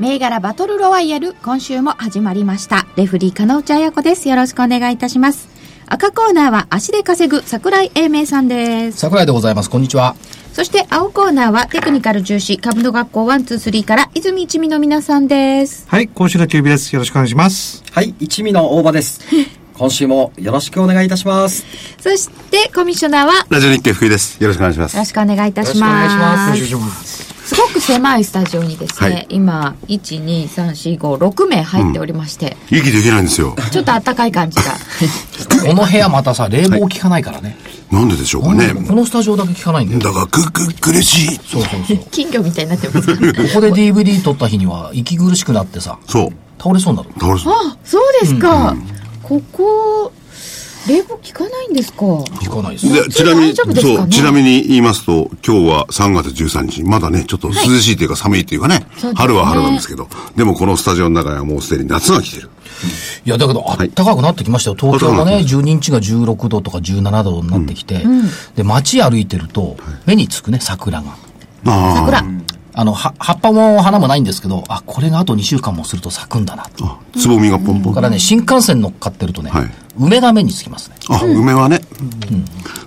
銘柄バトルロワイヤル今週も始まりましたレフリー金内彩子ですよろしくお願いいたします赤コーナーは足で稼ぐ桜井英明さんです桜井でございます。こんにちは。そして青コーナーはテクニカル重視株の学校123から泉一味の皆さんですはい、今週のキュービです。よろしくお願いします。はい、一味の大場です。今週もよろしくお願いいたします。そしてコミッショナーはよラジオ日経福井です。よろしくお願いします。ろしくお願いいたしますよろしくお願いします。すごく狭いスタジオにですね、はい今12345名入っておりまして、息できないんですよ。ちょっと暖かい感じが この部屋またさ、冷房効かないからね。なんででしょうかね。このスタジオだけ効かないんだよ。だから、く、く、苦しい。そうそうそう。こ金魚みたいになってます からこで DVD 撮った日には息苦しくなってさ、そう。倒れそうになる。倒れそう。あそうですか、ここ冷房効かないんですか？効かないです。で、ちなみに、そう、ちなみに言いますと、今日は3月13日、まだね、ちょっと涼しいというか寒いっていうかね、春は春なんですけど、でもこのスタジオの中にはもうすでに夏が来てる。いや、だけど、あったかくなってきましたよ。東京がね、12日が16度とか17度になってきて、で、街歩いてると、目につくね、桜が。あ桜あの、は葉っぱも花もないんですけど、あ、これがあと2週間もすると咲くんだなと。あ、つぼみがポンポン。だからね、新幹線乗っかってるとね、はい梅が目につきますね。あ、梅はね。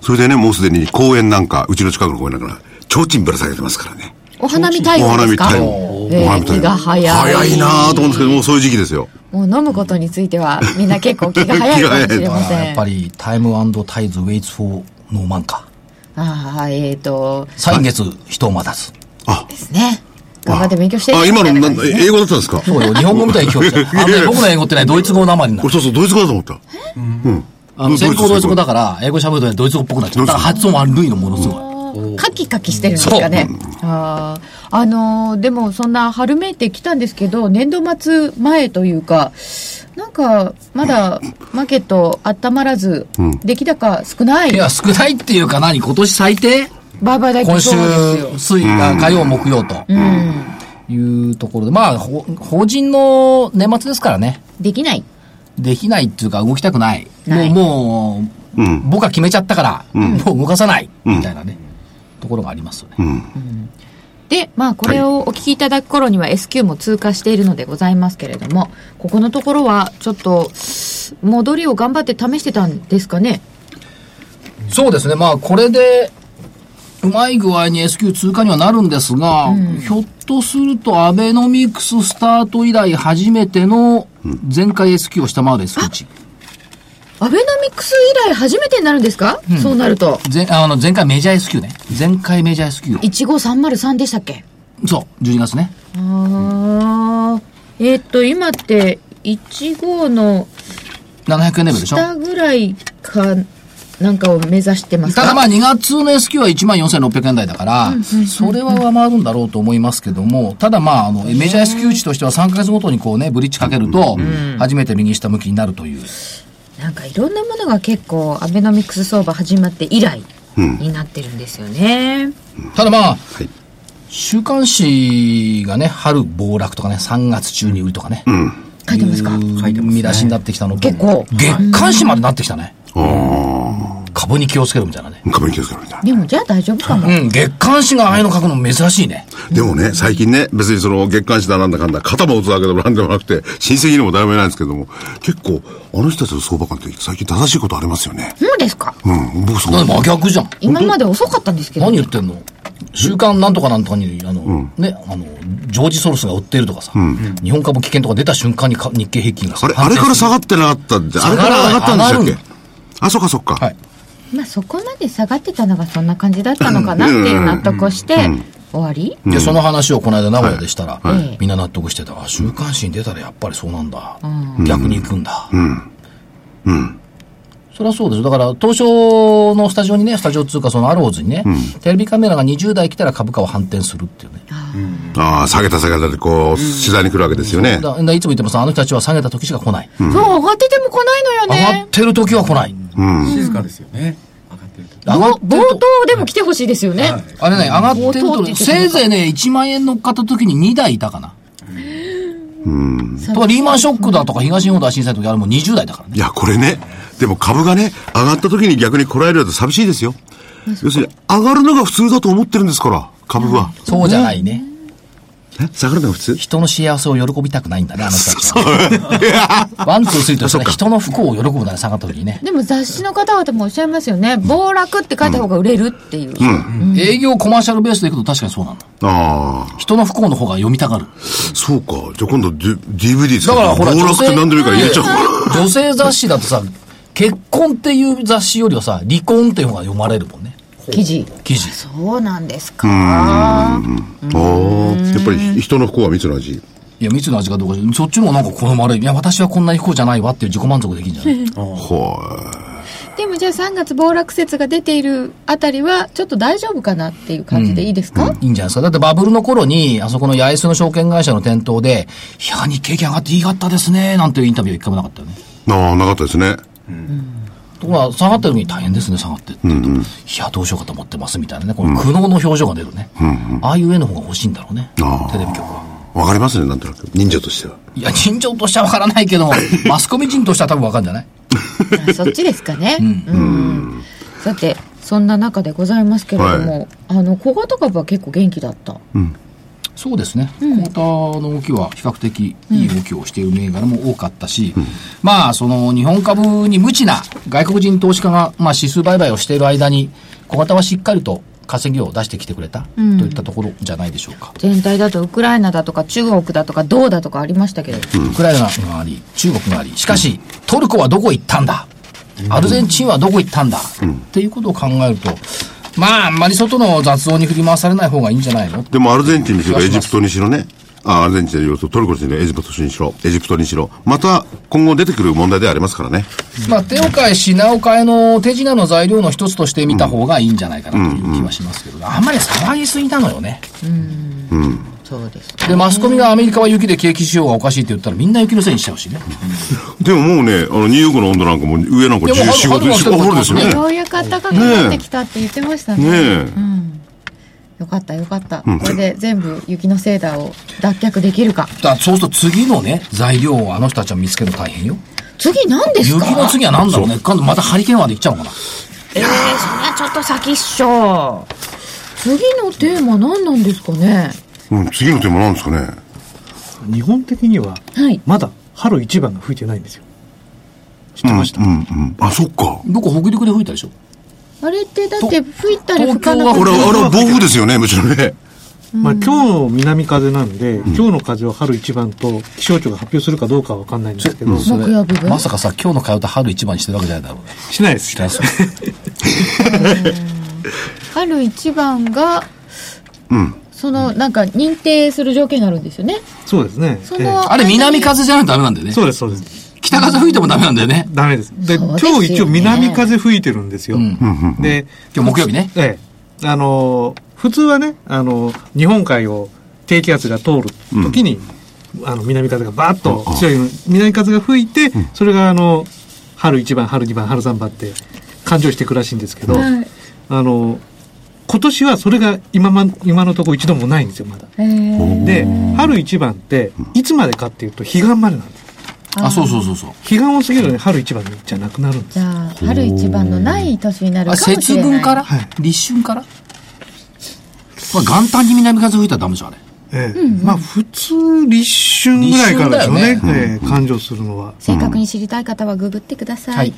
それでね、もうすでに公園なんか、うちの近くの公園なんか、提灯ぶら下げてますからね。お花見対お応ですか？花見タイム。えーお花見タイム気が早い早いなぁと思うんですけど、もうそういう時期ですよ。もう飲むことについてはみんな結構気が早いかもしれません やっぱり、タイムタイズウェイツフォーノーマンか。ああえっ、ー、と歳月人を待たず。ですね。頑張って勉強してあ、今の、英語だったんですか？そうよ、日本語みたいに聞こえてあのね、僕の英語ってね、ドイツ語なまりになる。そうそう、ドイツ語だと思った。あの、先行ドイツ語だから、英語喋るとね、ドイツ語っぽくなっちゃう。だから発音悪いの、ものすごい。カキカキしてるんですかね。あー。あのーでもそんな春めいてきたんですけど、年度末前というか、なんか、まだマーケット温まらず、出来高少ない？いや、少ないっていうか何？今年最低？売買代金今週そうですよ。、水、あ火曜、木曜と。いうところで、まあ、ほ法人の年末ですからね。できない。できないっていうか動きたくない。ないもう、もう、僕は決めちゃったから、もう動かさない、みたいなね、ところがありますよね。で、まあ、これをお聞きいただく頃には S q も通過しているのでございますけれども、ここのところは、ちょっと、戻りを頑張って試してたんですかね？そうですね。まあ、これで、うまい具合に S q 通過にはなるんですが、ひょっとするとアベノミクススタート以来初めての前回 S q を下回る S q 値。アベノミクス以来初めてになるんですか、そうなると。前あの前回メジャー S q ね。前回メジャー S q 15303でしたっけ？そう、12月ね。ああ。えーっと、今って、15の700円レベルでしょ？下ぐらいか、なんかを目指してますか？ただまあ2月の S q は14,600円台だから、それは上回るんだろうと思いますけども、ただまあ、あの、メジャー S q 値としては3ヶ月ごとにこうね、ブリッジかけると、初めて右下向きになるという。なんかいろんなものが結構、アベノミクス相場始まって以来になってるんですよね。ただまあ、い。週刊誌がね、春暴落とかね、3月中に売りとかね。書いてますか？いう見出しになってきたのと結構。月刊誌までなってきたね。株に気をつけろみたいなね。壁に気をつけろみたいな。でもじゃあ大丈夫かも。うん、月刊誌がああいうの書くの珍しいね。でもね、最近ね、別にその月刊誌だなんだかんだ、肩も打つわけでもなんでもなくて、親戚にも誰もいないんですけども、結構、あの人たちの相場感って最近正しいことありますよね。そうですかうん、僕そう。真逆じゃん。今まで遅かったんですけど。何言ってんの？週刊なんとかなんとかに、あの、ね、あの、ジョージ・ソロスが売ってるとかさ、日本株危険とか出た瞬間にか日経平均がさあれ、あれから下がってなかったんで、あれから上がったんでしたあ、そっかそっか。はい。まあそこまで下がってたのがそんな感じだったのかなっていう納得をして、終わり。で、その話をこの間名古屋でしたら、はい。みんな納得してた。あ、週刊誌に出たらやっぱりそうなんだ。逆に行くんだ。そりゃそうです。だから、東証のスタジオにね、スタジオ通貨そのアローズにね、テレビカメラが20台来たら株価を反転するっていうね。ああ、下げた下げたでこう、取材に来るわけですよね。だだいつも言ってもさ、あの人たちは下げた時しか来ない。そう、上がってても来ないのよ上がねっ。てる時は来ない。静かですよね。上がってる冒頭でも来てほしいですよね。あれね、上がってると、せいぜいね、1万円乗っかった時に2台いたかな。とか、リーマンショックだとか、東日本大震災の時あれもう20台だからね。いや、これね、でも株がね、上がった時に逆にこらえると寂しいですよ。要するに、上がるのが普通だと思ってるんですから、株は。そうじゃないね。え？下がるのが普通？人の幸せを喜びたくないんだね、あの人たちは。 one、two、three としてね人の不幸を喜ぶんだね、下がった時にね。でも雑誌の方々もおっしゃいますよね。暴落って書いた方が売れるっていう。営業コマーシャルベースでいくと確かにそうなんだ。ああ、人の不幸の方が読みたがる。そうか。じゃあ今度、D- DVD 使って、だからほら、暴落って何でもいいから入れちゃおう。女性雑誌だとさ、結婚っていう雑誌よりはさ、離婚っていう方が読まれるもんね。記事。記事。そうなんですか。ああ、やっぱり人の不幸は蜜の味。いや、蜜の味かどうか、そっちの方がなんか好まれる。いや、私はこんなに不幸じゃないわっていう自己満足できるんじゃない？はでもじゃあ3月暴落説が出ているあたりは、ちょっと大丈夫かなっていう感じでいいですか、いいんじゃないですか。だってバブルの頃に、あそこの八重洲の証券会社の店頭で、いや、日経上がっていいかったですね、なんていうインタビューは一回もなかったよね。い。ああ、なかったですね。ところが、下がってる時に大変ですね、下がってって言うと、いや、どうしようかと思ってますみたいなね、この苦悩の表情が出るね。ああいう絵の方が欲しいんだろうね、テレビ局は。わかりますね、なんとなく。忍者としては。いや、人情としては分からないけども、マスコミ人としては多分分かるんじゃない？あそっちですかね。うん。さて、そんな中でございますけれども、あの、小型株は結構元気だった。そうですね、クォーターの動きは比較的いい動きをしている銘柄も多かったし、まあ、その日本株に無知な外国人投資家が、まあ、指数売買をしている間に、小型はしっかりと稼ぎを出してきてくれた、といったところじゃないでしょうか。全体だとウクライナだとか中国だとかどうだとかありましたけど、ウクライナがあり、中国があり、しかし、トルコはどこ行ったんだ？アルゼンチンはどこ行ったんだ、っていうことを考えると、まあ、あんまり外の雑音に振り回されない方がいいんじゃないの？でもアルゼンチンにしろ、エジプトにしろね。あアルゼンチンにしろ、トルコにしろ、エジプトにしろ、エジプトにしろ。また、今後出てくる問題ではありますからね。まあ、手を変え品を変えの手品の材料の一つとして見た方がいいんじゃないかなという気はしますけど、あんまり騒ぎすぎなのよね。そうです。で、マスコミがアメリカは雪で景気仕様がおかしいって言ったらみんな雪のせいにしちゃうしね。でももうね、あの、ニューヨークの温度なんかも上なんかいやもう14、5春度、4、5度ですよね。ようやく暖かくなってきたって言ってましたね。ねえ。よかったよかった。これで全部雪のセーダーを脱却できるか。だそうすると次のね、材料をあの人たちは見つけるの大変よ。次何です雪かの次は何だろうね。今度またハリケーンまで行っちゃうのかな。えー、それはちょっと先っしょ。次のテーマ何なんですかね？うん、次のテーマなんですかね？日本的には、はい。まだ春一番が吹いてないんですよ。知ってました、うん、うん。あ、そっか。どこ北陸で吹いたでしょ？あれってだって吹いたり吹かなかったりあれは暴風ですよね、むしろね。まあ、今日の南風なんで、今日の風を春一番と気象庁が発表するかどうかは分かんないんですけど、それ木曜日分まさかさ、今日の通った春一番にしてるわけじゃないだろうね。しないです。春一番が、うん。その、なんか認定する条件があるんですよね。そうですね。その、あれ南風じゃないとダメなんだよね。そうです、そうです。北風吹いてもダメなんだよね。ダメです。で、今日一応南風吹いてるんですよ。うんで、今日木曜日ね。ええ。あのー、普通はね、あのー、日本海を低気圧が通る時に、あの、南風がバーッと強い南風が吹いて、それがあの、春一番、春二番、春三番って勘定していくらしいんですけど、はいあの、今年はそれが今ま、今のところ一度もないんですよ、まだ。で、春一番って、いつまでかっていうと、彼岸までなんです。あ、そうそうそうそう。彼岸を過ぎるとね、春一番じゃなくなるんですじ。ゃあ、春一番のない年になるあ、かもしれない。節分からはい立春からまあ元旦に南風吹いたらダメじゃん、あれ。ええまあ、普通、立春ぐらいからでしょうね立、春ええ感情するのは。正確に知りたい方はググってください。はい。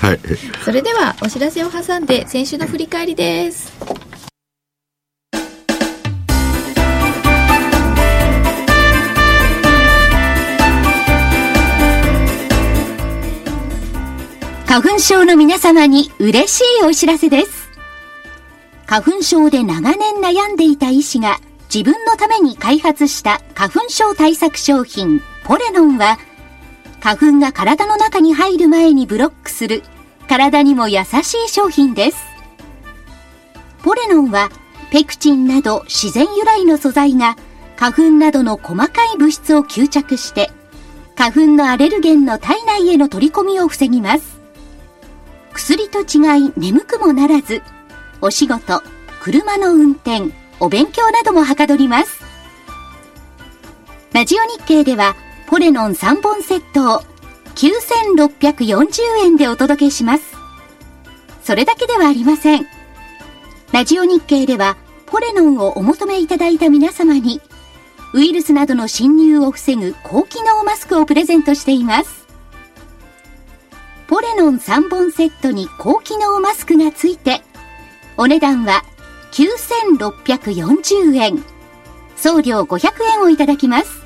はい。それでは、お知らせを挟んで、先週の振り返りです。花粉症の皆様に嬉しいお知らせです。花粉症で長年悩んでいた医師が自分のために開発した花粉症対策商品ポレノンは花粉が体の中に入る前にブロックする体にも優しい商品です。ポレノンはペクチンなど自然由来の素材が花粉などの細かい物質を吸着して花粉のアレルゲンの体内への取り込みを防ぎます。薬と違い眠くもならず、お仕事、車の運転、お勉強などもはかどります。ラジオ日経では、ポレノン3本セットを9640円でお届けします。それだけではありません。ラジオ日経では、ポレノンをお求めいただいた皆様に、ウイルスなどの侵入を防ぐ高機能マスクをプレゼントしています。ポレノン3本セットに高機能マスクがついて、お値段は9640円。送料500円をいただきます。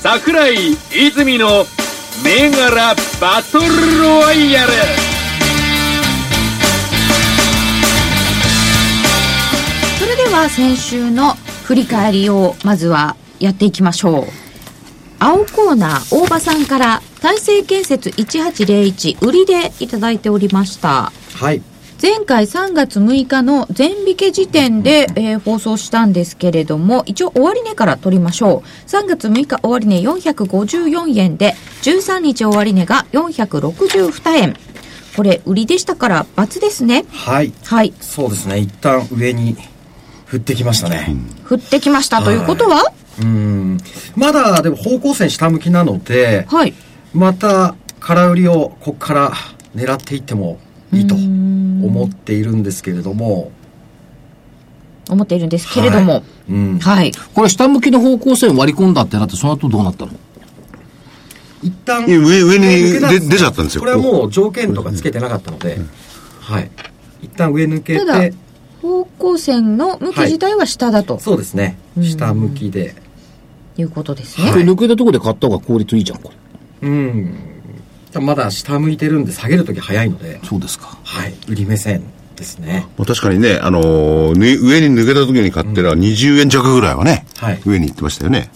桜井泉の銘柄バトルロワイヤルれでは先週の振り返りをまずはやっていきましょう青コーナー大場さんから大成建設1801売りでいただいておりましたはい。前回3月6日の全引け時点で、えー放送したんですけれども、一応終値から取りましょう。3月6日終値454円で、13日終値が462円。これ、売りでしたから、×ですね。はい。はい。そうですね。一旦上に振ってきましたね。降ってきましたということは？うん。まだでも方向線下向きなので、はい。また空売りをここから狙っていってもいいと思っているんですけれども、思っているんですけれども。うん。はい。これ下向きの方向性割り込んだってなって、その後どうなったの？一旦上上に抜けたで出ちゃったんですよこれはもう条件とかつけてなかったので、はい。一旦上抜けただて、方向線の向き自体は下だとそうですね。下向きで。いうことですはいね。これ抜けたところで買った方が効率いいじゃん、これ。うん。まだ下向いてるんで下げるとき早いので、そうですか。はい。売り目線ですね。まあ、確かにね、あのーぬ上に抜けた時に買ってら20円弱ぐらいはね、はい上に行ってましたよね。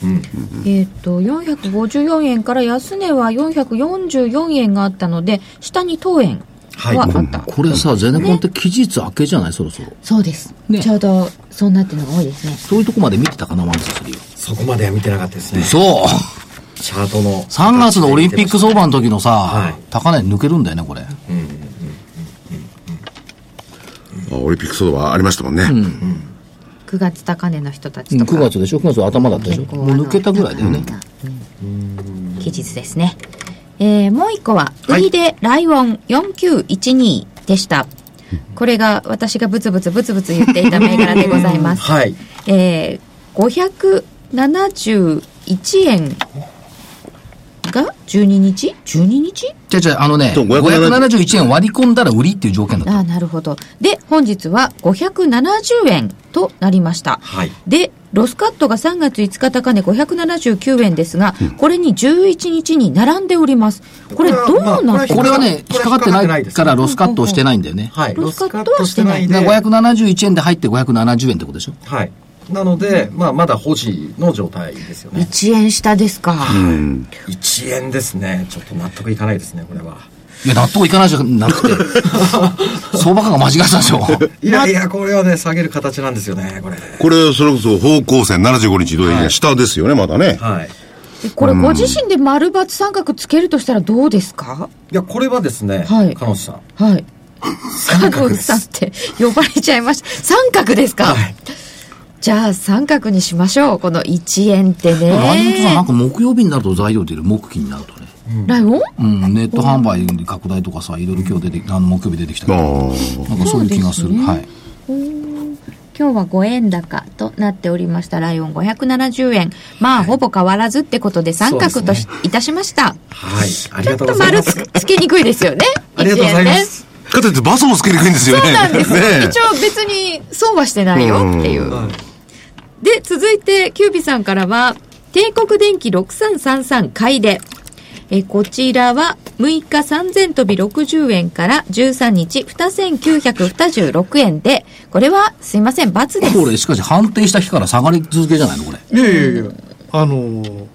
えっ、と、454円から安値は444円があったので、下に当円はあった。これさ、ゼネコンって期日明けじゃない？そろそろ。そうです、ねちょうどそうなってるのが多いですね。そういうとこまで見てたかな、ワンスリーそこまでは見てなかったですね。そうチャートの。3月のオリンピック相場の時のさ、はい高値抜けるんだよね、これ。あオリンピック相場はありましたもんね。9月高値の人たうんちとか。9月でしょ ?9 月の頭だったでしょ？もう抜けたぐらいだよね。期日ですね。えー、もう一個は、売りでライオン4912でした。これが私がブツブツブツブツ言っていた銘柄でございます。はい。えー、571円が12日 ?12 日？じゃじゃあのね、そう570 571円割り込んだら売りっていう条件だった。ああ、なるほど。で、本日は570円となりました。はい。で、ロスカットが3月5日高値579円ですが、これに11日に並んでおります。これどうなってこれはね、引っかかってないからロスカットをしてないんだよね。はい。ロスカットはしてないだでから571円で入って570円ってことでしょ？はい。なので、まあ、まだ保持の状態ですよね。1円下ですか。1円ですね。ちょっと納得いかないですね、これは。いや、納得いかないじゃなくて、相場価が間違ってたでしょ。いやいや、これはね、下げる形なんですよね、これ。これ、それこそ方向線75日移動平均下ですよね、まだね。はい。でこれご自身で丸×三角つけるとしたらどうですか？いや、これはですね、はい彼女さん。はい。三角ですさんって呼ばれちゃいました。三角ですか、はい。じゃあ三角にしましょう。この1円ってライオンとさ、なんね。か木曜日になると材料出る、木金になるとね。ライオン？うん、ネット販売拡大とかさ、いろいろ今日出て、あの、木曜日出てきたあからーなんかそういう気がする。ねはい。今日は5円高となっておりました。ライオン570円。まあ、ほぼ変わらずってことで三角とし、そういたしました。はい。ありちょっがとうございと丸つます。つけにくいですよね。ありがとうございま1円す。かといってバスもつけにくいんですよね。そうなんですよ。ね一応別にそうはしてないよっていう。はいで、続いて、キュービさんからは、帝国電機6333買いで、えこちらは6日3000飛び60円から13日2926円で、これはすいません、×です。これ、しかし判定した日から下がり続けじゃないのこれ。いやいやいや、あのー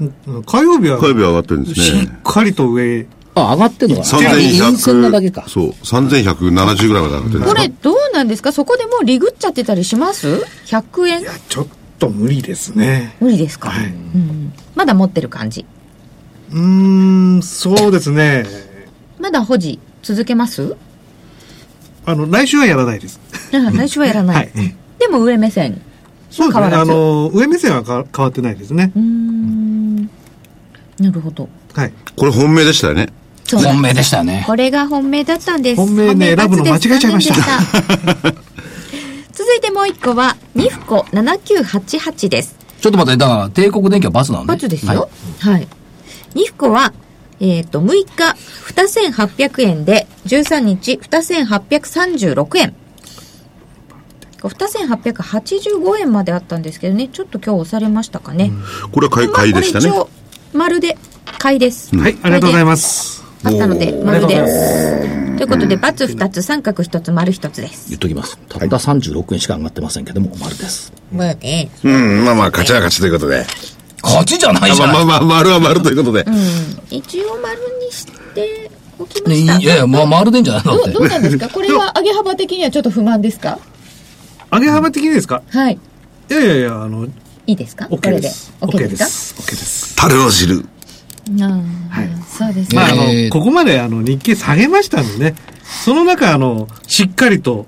うん火曜日は、火曜日は上がってるんですしねっ。かりと上、あ、上がってんのかな？陰線なだけか3100。。そう、3170ぐらいまで上がってるこれどうなんですか？そこでもうリグっちゃってたりします ?100 円？いや、ちょっと無理ですね。無理ですか、はいうん、まだ持ってる感じ。うーん、そうですね。まだ保持続けます？あの、来週はやらないです。うん来週はやらない。はい。でも上目線。そうですね。あの、上目線はか変わってないですねうー。ん。なるほど。はい。これ本命でしたよね。本命でしたよね。これが本命だったんです。本命ね選ぶの間違えちゃいました 続いてもう一個は、ニフコ7988です。ちょっと待って、だから、帝国電機はバスなんで。バツですよ。はいはい。ニフコは、えっ、と、6日、2800円で、13日、2836円。2885円まであったんですけどね、ちょっと今日押されましたかね。これは買い、まあ買いでしたねこれ。一応、まるで買いです。はい、ありがとうございます。あったので、丸です。ということで、バツ2つ、三角1つ、丸1つです。言っときます。たった36円しか上がってませんけども、丸です。まあね。うん、まあまあ、勝ちは勝ちということで。勝ちじゃないじゃないまあまあまあ、丸は丸ということで。一応丸にしておきまねいした。やいや、まあ、丸でんじゃないの？だって。どうなんですか？これは上げ幅的にはちょっと不満ですか？上げ幅的にですか？はい。いやいやいや、あの、いいですか？OK です。こ OK れで。で OK ですす。OK です。樽の汁。かああ、そうですまあ、あの、ここまであの、日経下げましたんでね、その中、あの、しっかりと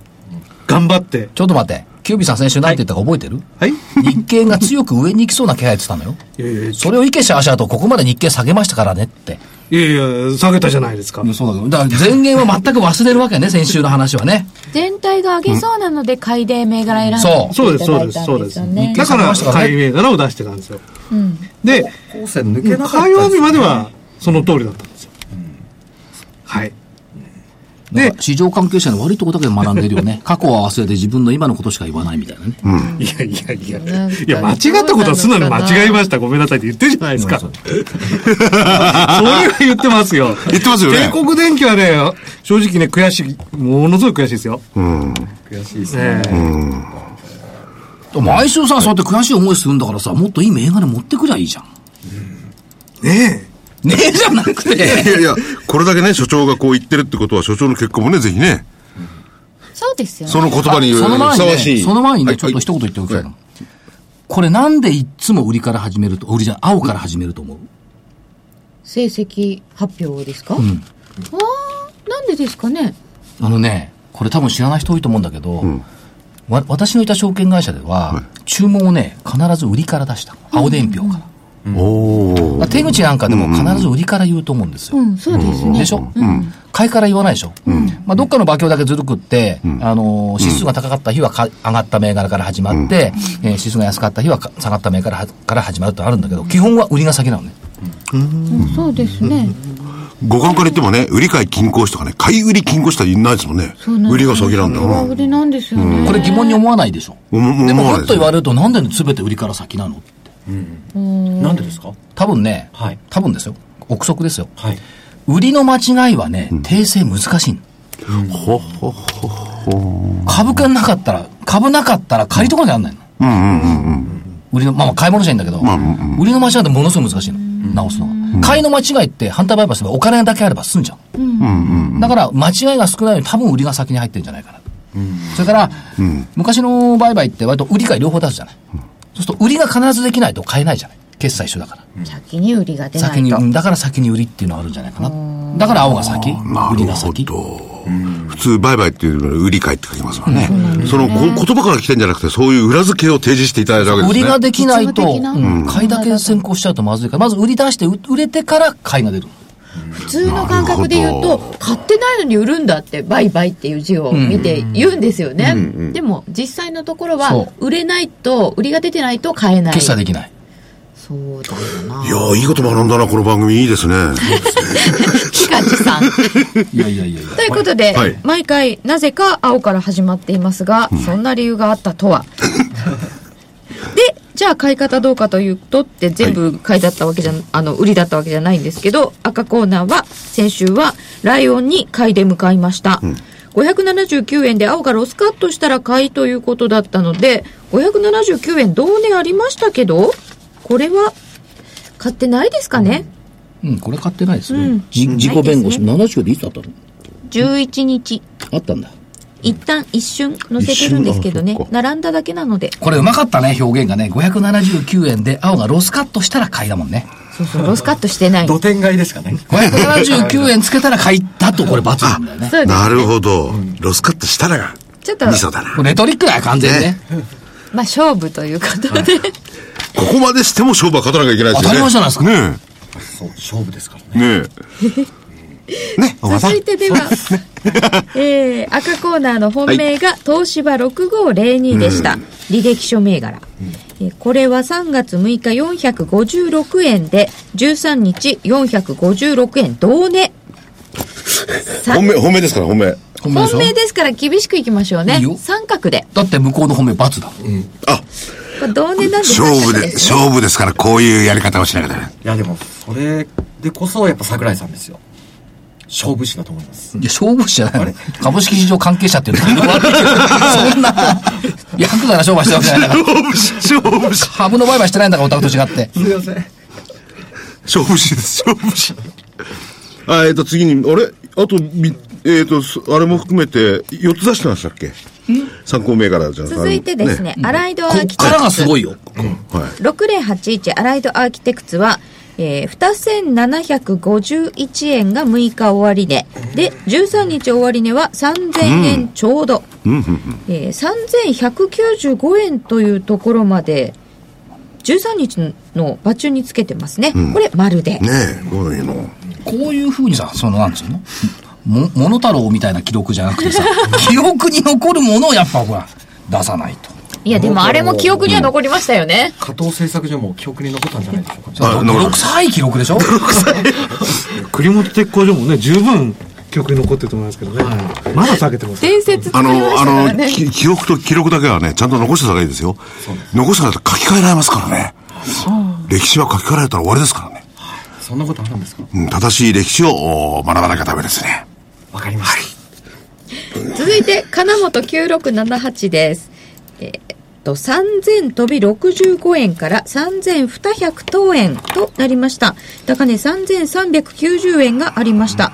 頑張って、ちょっと待って。キュービーさん先週何て言ったか覚えてる？はい。日経が強く上に行きそうな気配って言ってたのよ。いやいや、それを池シャーシャーとここまで日経下げましたからねって。いやいや、下げたじゃないですか。そうだけど。だから前言は全く忘れるわけね、先週の話はね。全体が上げそうなので、買いで銘柄選んでそう。そうです、そうです、そうです。だから、買い銘柄を出してたんですよ。う。ん。で、火曜日までは、その通りだったんですよ。はい。なんか市場関係者の悪いとこだけ学んでるよね。過去は忘れて自分の今のことしか言わないみたいなね。いやいやいやなんかいや、間違ったことは素直に間違えました。ごめんなさいって言ってるじゃないですか。それは言ってますよ。言ってますよね帝国電機はね、正直ね、悔しい。ものすごい悔しいですよ。うん。悔しいですね。ね毎週さ、そうやって悔しい思いするんだからさ、もっといい銘柄持ってくりゃいいじゃん。え。ねねえじゃなくいて。やいや、これだけね、所長がこう言ってるってことは、所長の結果もね、ぜひね、そうですよね。その言葉にふその前にね、さわしい。その前にね、はいちょっと一言言っておきたいのは。これなんでいっつも売りから始めると、売りじゃない青から始めると思う？成績発表ですか、んああ、なんでですかね？あのね、これ多分知らない人多いと思うんだけど、わ私のいた証券会社では、注文をね、必ず売りから出した。青伝票から。おー。まあ手口なんかでも必ず売りから言うと思うんですよ。うん、そうですね。でしょ、買いから言わないでしょ、まあ、どっかの馬況だけずるくって、あのー指数が高かった日はか上がった銘柄から始まって、えー指数が安かった日はか下がった銘柄から始まるってあるんだけど、基本は売りが先なのね。うん。そうですね。五感から言ってもね、売り買い均衡士とかね、買い売り均衡士とは言いないですもんね。そうなんです売りが先なんだよな。売りなんですよね。これ疑問に思わないでしょ、でも、もっわないですねと言われると、なんで全て売りから先なの？なんでですか？多分ね、はい多分ですよ。憶測ですよ。はい。売りの間違いはね、訂正難しいの。ほほほほ。株券なかったら、株なかったら借りとかになんないの。うんうんうんうん。売りの、まあまあ買い物じゃいいんだけど、売りの間違いってものすごい難しいの。直すのが。買いの間違いって反対売買すればお金だけあれば済んじゃう。だから間違いが少ないように多分売りが先に入ってるんじゃないかな。それから、昔の売買って割と売り買い両方出すじゃない。そうすると売りが必ずできないと買えないじゃない。決済一緒だから。先に売りが出ないと。先に、うんだから先に売りっていうのはあるんじゃないかな。だから青が先、売りが先。ど。普通、売買っていうのは売り買いって書きますもんね。そのこ言葉から来てんじゃなくて、そういう裏付けを提示していただいたわけですね。売りができないと、買いだけ先行しちゃうとまずいから、まず売り出して売売れてから買いが出る。普通の感覚で言うと、買ってないのに売るんだって、売買っていう字を見て言うんですよね。でも、実際のところはそ、売れないと、売りが出てないと買えない。決済できない。そうだよな。いやーいいこと学んだな、この番組。いいですね。ピカチさん。いやいやいやいや。ということで、はい毎回、なぜか青から始まっていますが、そんな理由があったとは。で、じゃあ買い方どうかというとって全部買いだったわけじゃ、あの、売りだったわけじゃないんですけど、赤コーナーは、先週はライオンに買いで向かいました。579円で青がロスカットしたら買いということだったので、579円同値ありましたけど、これは買ってないですかね、うん、これ買ってないですね。うんじ自己弁護士、70でいつだったの ?11 日。あったんだ。一旦一瞬載せてるんですけどね並んだだけなので。これうまかったね、表現がね。579円で青がロスカットしたら買いだもんね。そうそう、ロスカットしてない。土天買いですかね。579円つけたら買いだとこれ罰なんだよね。そうです。なるほど。ロスカットしたらが、ちょっと、味噌だな。これレトリックだよ、完全にね。まあ勝負ということで。ここまでしても勝負は勝たなきゃいけないですよね。当たり前じゃないですかねそう、勝負ですからね。え。ねえ。ね。続いてでは、えー、赤コーナーの本命が東芝6502でした。履歴書銘柄。えーこれは3月6日456円で、13日456円同値。さ本命、本命ですから、本命。本命でしょ？本命ですから厳しくいきましょうねいいよ。三角で。だって向こうの本命罰だ。あ、これ同値なんで勝負で、ね勝負ですから、こういうやり方をしなきゃダメ。いや、でも、それでこそ、やっぱ桜井さんですよ。勝負師だと思います。いや、勝負師じゃないの。株式市場関係者って言うと悪いけどそんな、役柄商売してるわけじゃないんだから。勝負師、勝負師。株の売買してないんだから、お宅と違って。すいません。勝負師です、勝負師。あ、えっ、と、次に、あれ？あと、みえっ、と、すあれも含めて、4つ出してましたっけ？参考銘柄じゃん続いてですね、アライドアこーキテクツ。っからがすごいよ。はい。6081アライドアーキテクツは、えー、2751円が6日終値。で13日終値は3000円ちょうど、えー、3195円というところまで13日の場中につけてますね、これ丸で、ねえ、こういうの。こういうふうにさ、その、なんつうの？も、モノタロウみたいな記録じゃなくてさ、記憶に残るものをやっぱほら、出さないと。いやでもあれも記憶には残りましたよね、加藤製作所も記憶に残ったんじゃないでしょうか。あ泥臭い記録でしょ？栗本鉄工所もね、十分記憶に残ってると思いますけどね。まだ下げてます。伝説作あの、あの、記録と記録だけはね、ちゃんと残してた方がいいですよ。残したら書き換えられますからね。歴史は書き換えられたら終わりですからね。そんなことあるんですか？うん、正しい歴史をお学ばなきゃダメですね。わかりました。続いて金本9678ですえと3000飛び65円から3200等円となりました高値3390円がありました、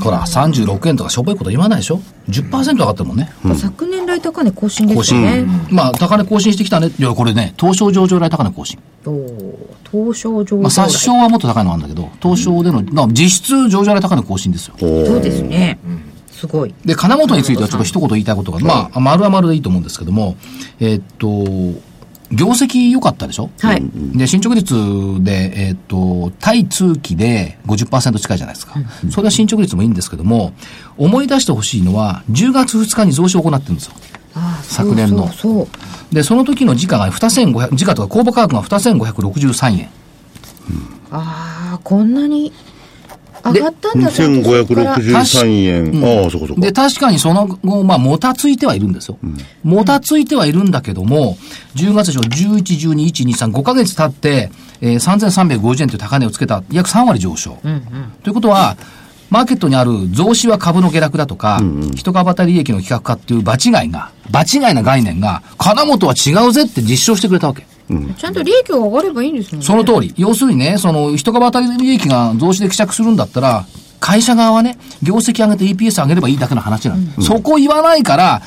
ほら、36円とかしょぼいこと言わないでしょ ?10% 上がってるもんね。昨年来高値更新で更すよね新。、まあ、高値更新してきたね。いや、これね、東証上場来高値更新。おー東証上まあ、殺傷はもっと高いのなんだけど、東証での、まあ、実質上場来高値更新ですよ。そうですね、すごい。で、金本についてはちょっと一言言いたいことが、まあ、丸は丸でいいと思うんですけども、えーっと、業績良かったでしょ？はい。で、進捗率で、えーっと、対通期で50%近いじゃないですか。それは進捗率もいいんですけども、思い出してほしいのは、10月2日に増資を行ってるんですよ。ああ昨年の。そうそうそう。で、その時の時価が2500、時価とか公募価格が2563円。ああこんなに上がったんだちゃんとそこから2563円。ああ、そこそこ。で、確かにその後、まあ、もたついてはいるんですよ。もたついてはいるんだけども、10月でしょ、11、12、1、2、3、5ヶ月経って、えー、3350円という高値をつけた、約3割上昇。ということは、マーケットにある増資は株の下落だとか、一株当たり利益の企画化っていう場違いが、場違いな概念が、金本は違うぜって実証してくれたわけ。ちゃんと利益が上がればいいんですもんねその通り。要するにね、その、一株当たり利益が増資で希釈するんだったら、会社側はね、業績上げて EPS 上げればいいだけの話なの。そこ言わないから、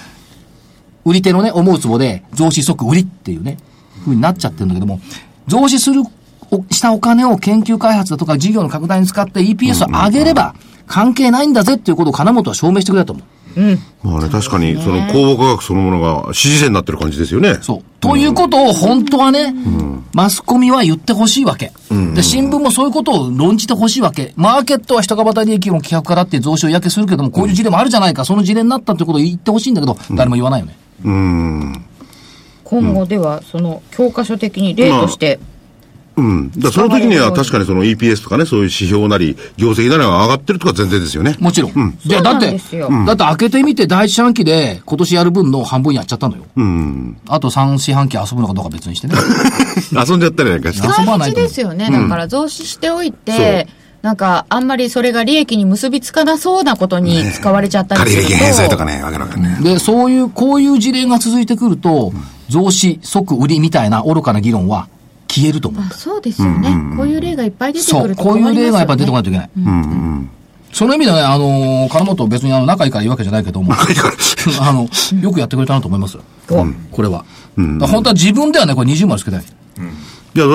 売り手のね、思うつぼで、増資即売りっていうね、ふうになっちゃってるんだけども、増資する、おしたお金を研究開発だとか事業の拡大に使って EPS を上げれば、関係ないんだぜっていうことを金本は証明してくれたと思う。まあね、確かに、その公募価格そのものが支持線になってる感じですよね。そう。ということを本当はね、マスコミは言ってほしいわけ。で、新聞もそういうことを論じてほしいわけ。マーケットは一株当たり利益の規約からって増資を嫌気するけども、こういう事例もあるじゃないか、その事例になったってことを言ってほしいんだけど、誰も言わないよね。うん。今後ではその教科書的に例として、うん。だその時には確かにその EPS とかね、そういう指標なり、業績なりが上がってるとか全然ですよね。もちろん。いや、だって、だって開けてみて第一四半期で今年やる分の半分やっちゃったのよ。うん。あと三四半期遊ぶのかどうか別にしてね。遊んじゃったりなんかして。遊ばないですよね。だから増資しておいて、なんか、あんまりそれが利益に結びつかなそうなことに使われちゃったり借すると。り入れ返済とかね、わけのわかんない。で、そういう、こういう事例が続いてくると、増資、即売りみたいな愚かな議論は消えると思う。あそうですよね、こういう例がいっぱい出てくそう、るとこういう例がやっぱ出てこ困ないといけない。その意味ではね、あのー金本別にあの仲いいから言うわけじゃないけども、あの、よくやってくれたなと思いますよ。これは。だから本当は自分ではね、これ20丸つけたい。いや、あ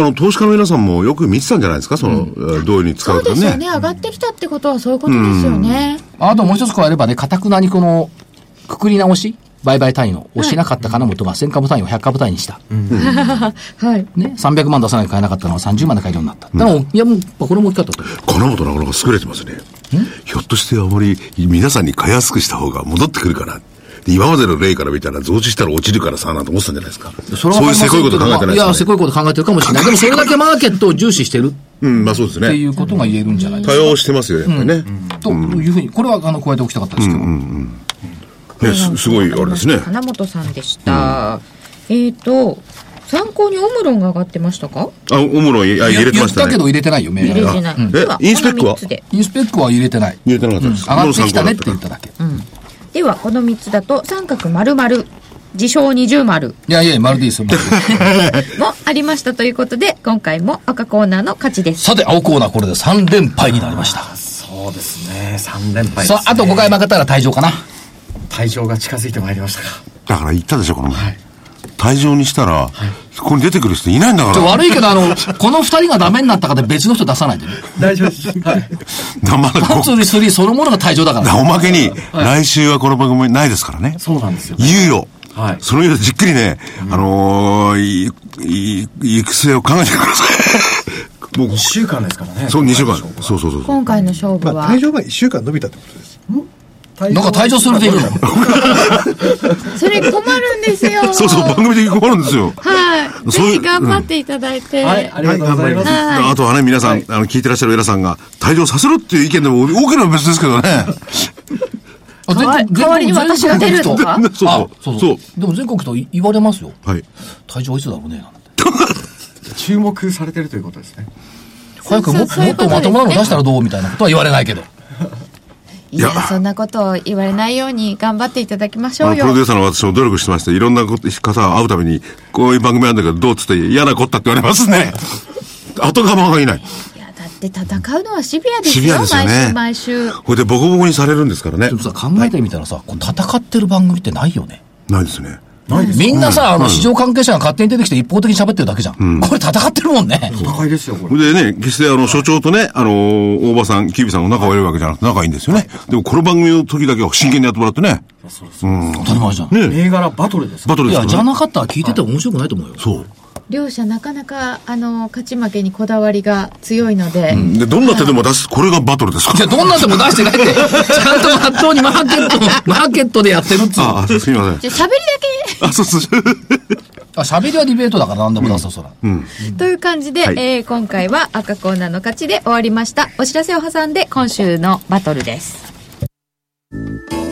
の、投資家の皆さんもよく見てたんじゃないですか、その、えーどういうふうに使そううかね。ですよね。上がってきたってことはそういうことですよね。あともう一つ加えればね、かたくなにこの、くくり直し売買単位のをしなかった金本が1000株単位を100株単位にした。はい。ね、300万出さないと買えなかったのが30万で買えるようになった。だから、いやもう、これも大きかったと。金本なかなか優れてますね。ひょっとしてあまり皆さんに買いやすくした方が戻ってくるかな。で今までの例から見たら増資したら落ちるからさ、なんて思ってたんじゃないですか。そういうせこいこと考えてないいや、ですか、せこいこと考えてるかもしれない。でもそれだけマーケットを重視してるうん、まあそうですね。っていうことが言えるんじゃないですか。対応してますよ、やっぱりね。というふうに、これはあの加えておきたかったですけど。ねすすごい、あれですね。花本さんでした。えっ、と、参考にオムロンが上がってましたか？あ、オムロンあ入れてましたね。言ったけど入れてないよ、銘柄入れてない。えインスペックは？この3つで。インスペックは入れてない。入れてなかったです。上がってきたねって言っただけ。では、この3つだと、三角丸々、自称二重丸いやいや、まるでいいですよ。もありましたということで、今回も赤コーナーの勝ちです。さて、青コーナーこれで3連敗になりました。そうですね3連敗です、ね、さあ、あと5回負けたら退場かな。退場が近づいてまいりましたか？だから言ったでしょ、この前。退場にしたら、ここに出てくる人いないんだから。悪いけど、あの、この2人がダメになったかで別の人出さないでね。大丈夫ですはいだまだパンツ売りスリーそのものが退場だから。おまけに、来週はこの番組ないですからね。そうなんですよ猶予。はいその猶予じっくりね、あのー、い、い、育成を考えてください。もう1、週間ですからねそう、2週間。そうそうそう。今回の勝負は、まあ、退場が1週間伸びたってことです。なんか退場するでいるの。それ困るんですよ。そうそう、番組的に困るんですよ。はい。ぜそういうひ頑張っていただいて。はいありがとうございます、はいあとはね、皆さん、あの、聞いてらっしゃる皆さんが、退場させろっていう意見でも、多ければ別ですけどね。あ代わりに私が出るとか？そうあそう。そうそう。でも全国と言われますよ。はい。退場いつだろうね。なんて注目されてるということですね早くももっとまともなの出したらどうみたいなことは言われないけど。いや、そんなことを言われないように頑張っていただきましょうよプロデュ。ーサーの私も努力してまして、いろんなこと方が会うために、こういう番組あるんだけど、どうっつって嫌なこったって言われますね。後釜がいない。いや、だって戦うのはシビアですシビよ。アですよね毎週毎週。これでボコボコにされるんですからねで。もさ、考えてみたらさ、こう戦ってる番組ってないよね。ないですね。みんなさ、あの、市場関係者が勝手に出てきて一方的に喋ってるだけじゃん。これ戦ってるもんね。高いですよこれでね、決してあの、所長とね、あの大場さん、キービさんが仲悪いわけじゃなくて仲いいんですよね。でもこの番組の時だけは真剣にやってもらってね。当たり前じゃん。ね銘柄バトルですバトルいや、ですからね。じゃなかったら聞いてても面白くないと思うよ。そう。両者なかなか、あの、勝ち負けにこだわりが強いので、で、どんな手でも出す、これがバトルですか？いや、どんなんでも出してないって、ちゃんとまっとうにマーケット、マーケットでやってるっつうの。ああ、すみません。じゃあ喋りあ、そうそう。あ喋りはディベートだから何でも出そう、そら。だけという感じで、はいえー今回は赤コーナーの勝ちで終わりました。お知らせを挟んで今週のバトルです。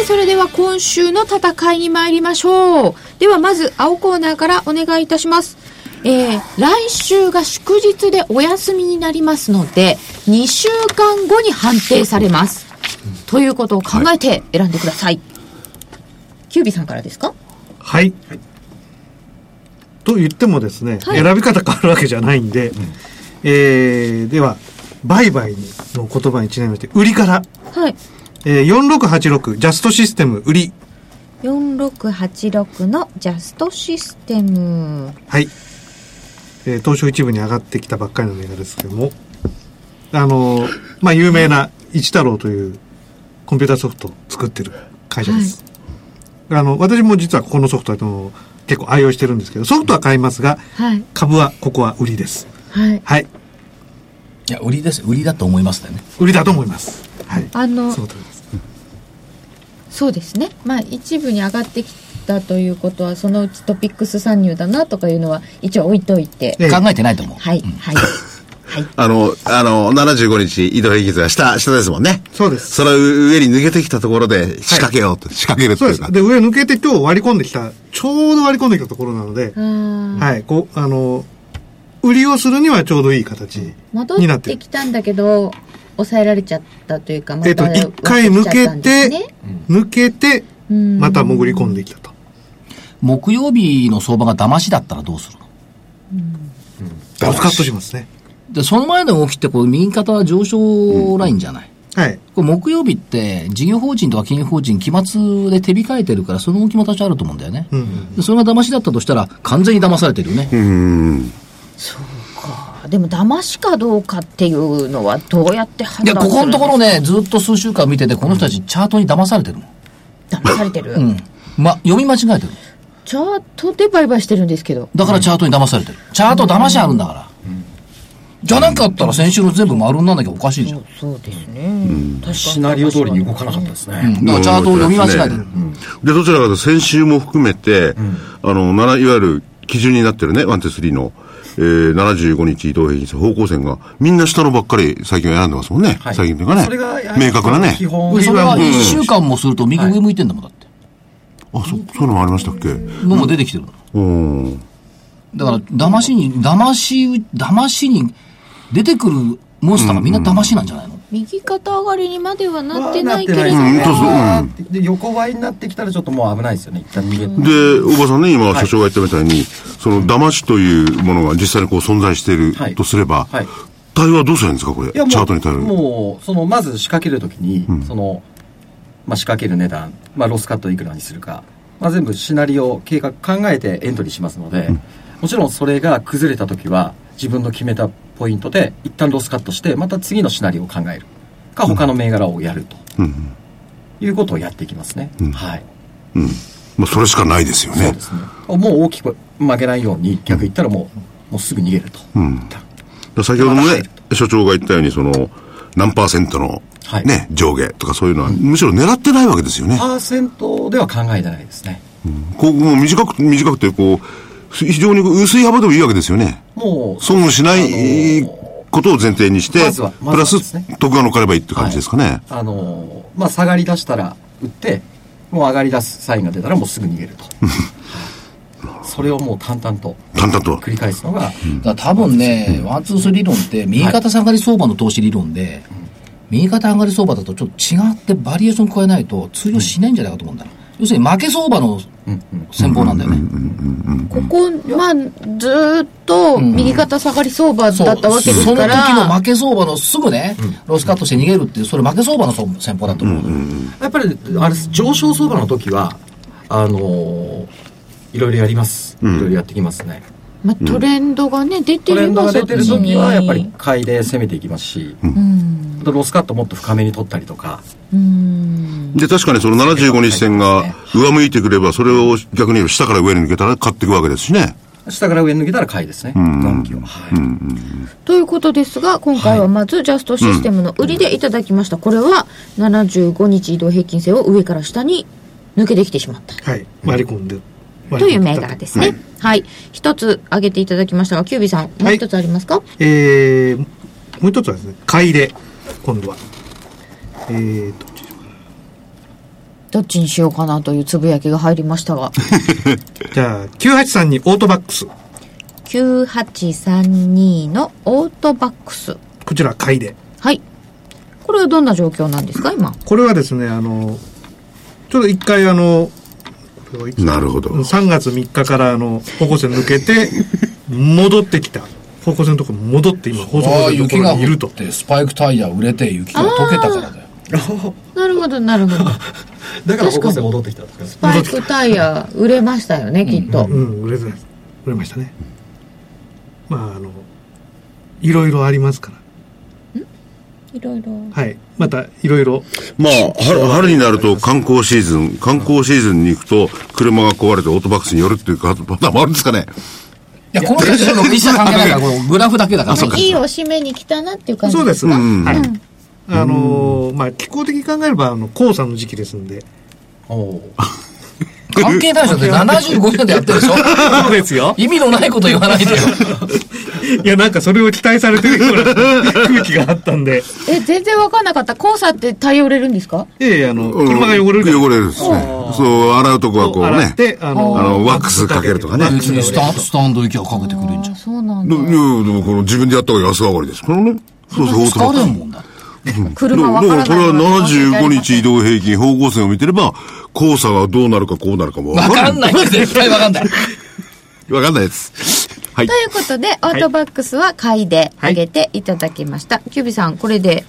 て、それでは今週の戦いに参りましょう。では、まず、青コーナーからお願いいたします。えー、来週が祝日でお休みになりますので、2週間後に判定されます。ということを考えて選んでください。キュービさんからですか？はい。と言ってもですね、はい選び方変わるわけじゃないんで、えー、では、売買の言葉にちなみまして、売りから、はい。えー、4686、ジャストシステム、売り。4686のジャストシステム。はい。えー、東証一部に上がってきたばっかりの銘柄ですけども、あのーまあ、有名な一太郎というコンピューターソフトを作ってる会社です。あの、私も実はここのソフトあの結構愛用してるんですけど、ソフトは買いますが、はい。株はここは売りです。はい。はい。いや、売りです。売りだと思いますね。売りだと思います。はい。あのそうですね。まあ、一部に上がってきたということは、そのうちトピックス参入だなとかいうのは、一応置いといて。ええ考えてないと思う。はい、はい。はい。あの、あの、75日移動平均線は下、下ですもんね。そうです。それを上に抜けてきたところで仕掛けようと、仕掛けるっていうか。そうです。で、上抜けて今日割り込んできた、ちょうど割り込んできたところなので、はい。こう、あの、売りをするにはちょうどいい形戻っになってる。てきたんだけど、抑えられちゃったというか、まえっと、た一回抜けて抜けて、うんまた潜り込んできたと。木曜日の相場が騙しだったらどうするの？ロスカットしますね。で、その前の動きって、こう、右肩は上昇ラインじゃない？はい。これ木曜日って、事業法人とか金融法人、期末で手控えてるから、その動きも多少あると思うんだよね。うん。でそれが騙しだったとしたら、完全に騙されてるよね。うん。でも、騙しかどうかっていうのは、どうやって判いや、断するんですか？ここのところね、ずっと数週間見てて、この人たちチャートに騙されてるの。騙されてる？うん。ま、読み間違えてる。チャートで売買してるんですけど。だからチャートに騙されてる。チャート騙しあるんだから。じゃなかったら先週の全部丸にならなきゃおかしいじゃん。そうですね。確かにシナリオ通りに動かなかったですね。うんだからチャートを読み間違えてる。で、どちらかというと先週も含めて、あの、いわゆる基準になってるね、1、2、3の、えー、75日移動平均線、方向線が、みんな下のばっかり最近は選んでますもんね。はい最近というかねそれが明確なね。基本でそれはうん1週間もすると右上向いてんだもんだって。あ、そ、そういうのもありましたっけ？のも出てきてるの。うん。だから、騙しに、騙し、騙しに出てくるモンスターがみんな騙しなんじゃないの、右肩上がりにまではなってないけはれども。で横ばいになってきたらちょっともう危ないですよね。一旦逃げて。で、おばさんね、今、所長が言ったみたいに、その、騙しというものが実際にこう存在しているはいとすれば、はい対応はどうするんですか、これ？チャートに対応もう、その、まず仕掛けるときに、その、まあ、仕掛ける値段、まあ、ロスカットいくらにするか、まあ、全部シナリオ、計画考えてエントリーしますので、もちろんそれが崩れたときは、自分の決めたポイントで、一旦ロスカットして、また次のシナリオを考える。か、他の銘柄をやると。うん。いうことをやっていきますね。はい。うん。まあ、それしかないですよねそうで。すね。もう大きく曲げないように、逆言ったらもう、もうすぐ逃げると。うん。先ほどもね、所長が言ったように、その、何パーセントの、はいね、上下とかそういうのは、むしろ狙ってないわけですよね。パーセントでは考えてないですね。こう、もう短く、短くて、こう、非常に薄い幅でもいいわけですよね。もう、損をしないあのことを前提にして、まずはまプラスずはですね、得が乗っかればいいって感じですかね。あのーまあ、下がり出したら売って、もう上がり出すサインが出たらもうすぐ逃げると。それをもう淡々と淡々と。繰り返すのが、だから多分ね、 one、two、three 理論って、右肩下がり相場の投資理論で、右肩上がり相場だとちょっと違ってバリエーション加えないと通用しないんじゃないかと思うんだよ。要するに負け相場の戦法なんだよね。ここ、まあ、ずーっと右肩下がり相場だったわけですその時から、の負け相場のすぐね、ロスカットして逃げるっていう、それ負け相場の戦法だと思う。やっぱり、あれ上昇相場の時は、あのーいろいろやります。いろいろやってきますね。まあ、トレンドがね、出てトレンドが出てる。時は、やっぱり買いで攻めていきますし、うん。あとロスカットもっと深めに取ったりとか、うん。で、確かにその75日線が上向いてくれば、それを逆に下から上に抜けたら買っていくわけですしね。下から上に抜けたら買いですね。は。はい。ということですが、今回はまずジャストシステムの売りでいただきました。これは75日移動平均線を上から下に抜けてきてしまった。はい。割り込んで。という銘柄ですね。はい。一つ挙げていただきましたが、キュービーさん、もう一つありますか、えー、もう一つはですね、買い入れ、今度は。えーと、どっちにしようかなというつぶやきが入りましたが。じゃあ、983にオートバックス。9832のオートバックス。こちら買いで。はい。これはどんな状況なんですか、今？これはですね、あの、ちょっと一回あの、なるほど。3月3日からあの、方向線抜けて、戻ってきた。方向線のところに戻って今、放送ああ、線のとこ雪がろにいると。降って、スパイクタイヤ売れて、雪が溶けたからだよ。なるほど、なるほど。だから方向性戻ってきたんですか？スパイクタイヤ売れましたよね、きっと。うん、売れて売れましたね。まあ、あの、いろいろありますから。いろいろ。はい。また、いろいろ。まあ、春春になると観光シーズン、観光シーズンに行くと、車が壊れてオートバックスに寄るっていうかパターンもあるんですかね。いや、この人の一切関係ないから、このグラフだけだから。いいお締めに来たなっていう感じそうです。はい。うんあのーまあ、気候的に考えれば、あの、黄砂の時期ですんで。おお関係ないでしょ。で75年でやってるでしょ？そうですよ。意味のないこと言わないでよ。いや、なんかそれを期待されてるような空気があったんで。え、全然わかんなかった。黄砂ってタイヤ売れるんですか？いやいや、あの、車が汚れる汚れるですね。そう、洗うとこはこうね。洗って、あのワックスかけるとかね。別にスタンスタンド行きゃかけてくれんじゃん。そうなんだ。でいや、でもこの自分でやった方が安上がりですからね。そうそう、オートバックス疲れんもんだ。車わからだからこれないは75日移動平均方向線を見てれば、黄砂がどうなるかこうなるかもわかんない。絶対わかんない。わかんないです。はいと。いうことで、オートバックスは買いで上げていただきました。キュービさん、これで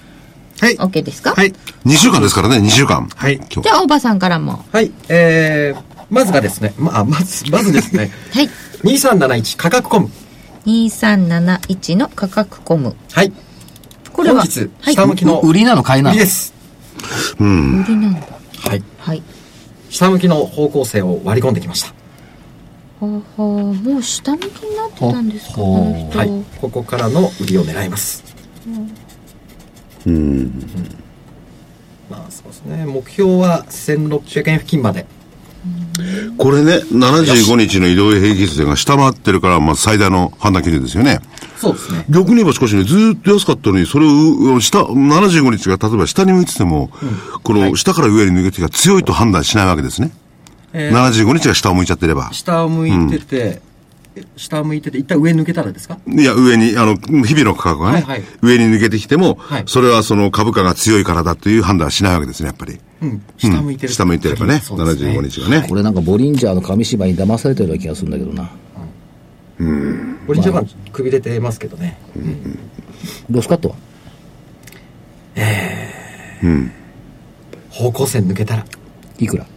はい。OK ですか？はい。2週間ですからね、2週間。はい。今じゃあ、おばさんからも。はいえー、まずがですねまあまずまずですね はい。2371価格コム2371の価格コム。はいこれは、本日はい。下向きの売りなの買いなの？売りです。売りなんだ。はい。はい。下向きの方向性を割り込んできました。はは。もう下向きになってたんですかこほほの人。はい。ここからの売りを狙います。うん。まあそうですね。目標は1600円付近までこれね、75日の移動平均線が下回ってるから、まあ最大の判断基準ですよね。そうですね逆に言えばしかしね、ずーっと安かったのに、それを、う下、75日が例えば下に向いてても、この下から上に抜けてが強いと判断しないわけですね。えー75日が下を向いちゃってれば。下を向いてて、え下を向いてて一旦上抜けたらですか？いや、上に、あの、日々の価格がね、はいはい。上に抜けてきても、はい。それはその株価が強いからだという判断はしないわけですね、やっぱり。うん。下向いてる、下向いてればね、ね。75日がね。これなんかボリンジャーの紙芝居に騙されてるような気がするんだけどな。ボリンジャーバンくびれてますけどね、ロスカットは方向線抜けたら。いくら？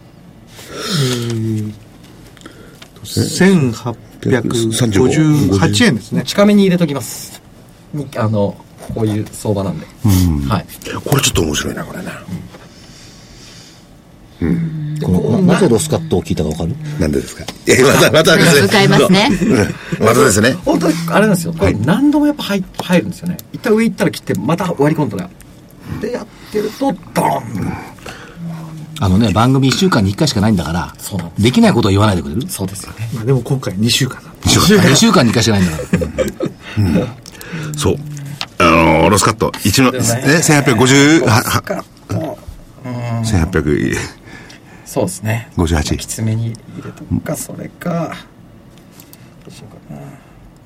1858円。ですね。近めに入れときます。にあのこういう相場なんで、はい。これちょっと面白いな、これな。このななぜロスカットを聞いたかわかる？なんでですか？いや、また、またですね。使いますね。うん。またですね。本当にあれなんですよ、これ何度もやっぱ入入るんですよね。一旦上行ったら切ってまた割り込んだら。でやってるとドーンあのね、番組1週間に1回しかないんだからそうなんで、できないことは言わないでくれる？そうですよねまあでも今回2週間なんで。?2 週間に1回しかないんだから。そう。あの、ロスカット、1の、ね、1850、は、は、1858。そうですねきつめに入れとくかそれかどうしようか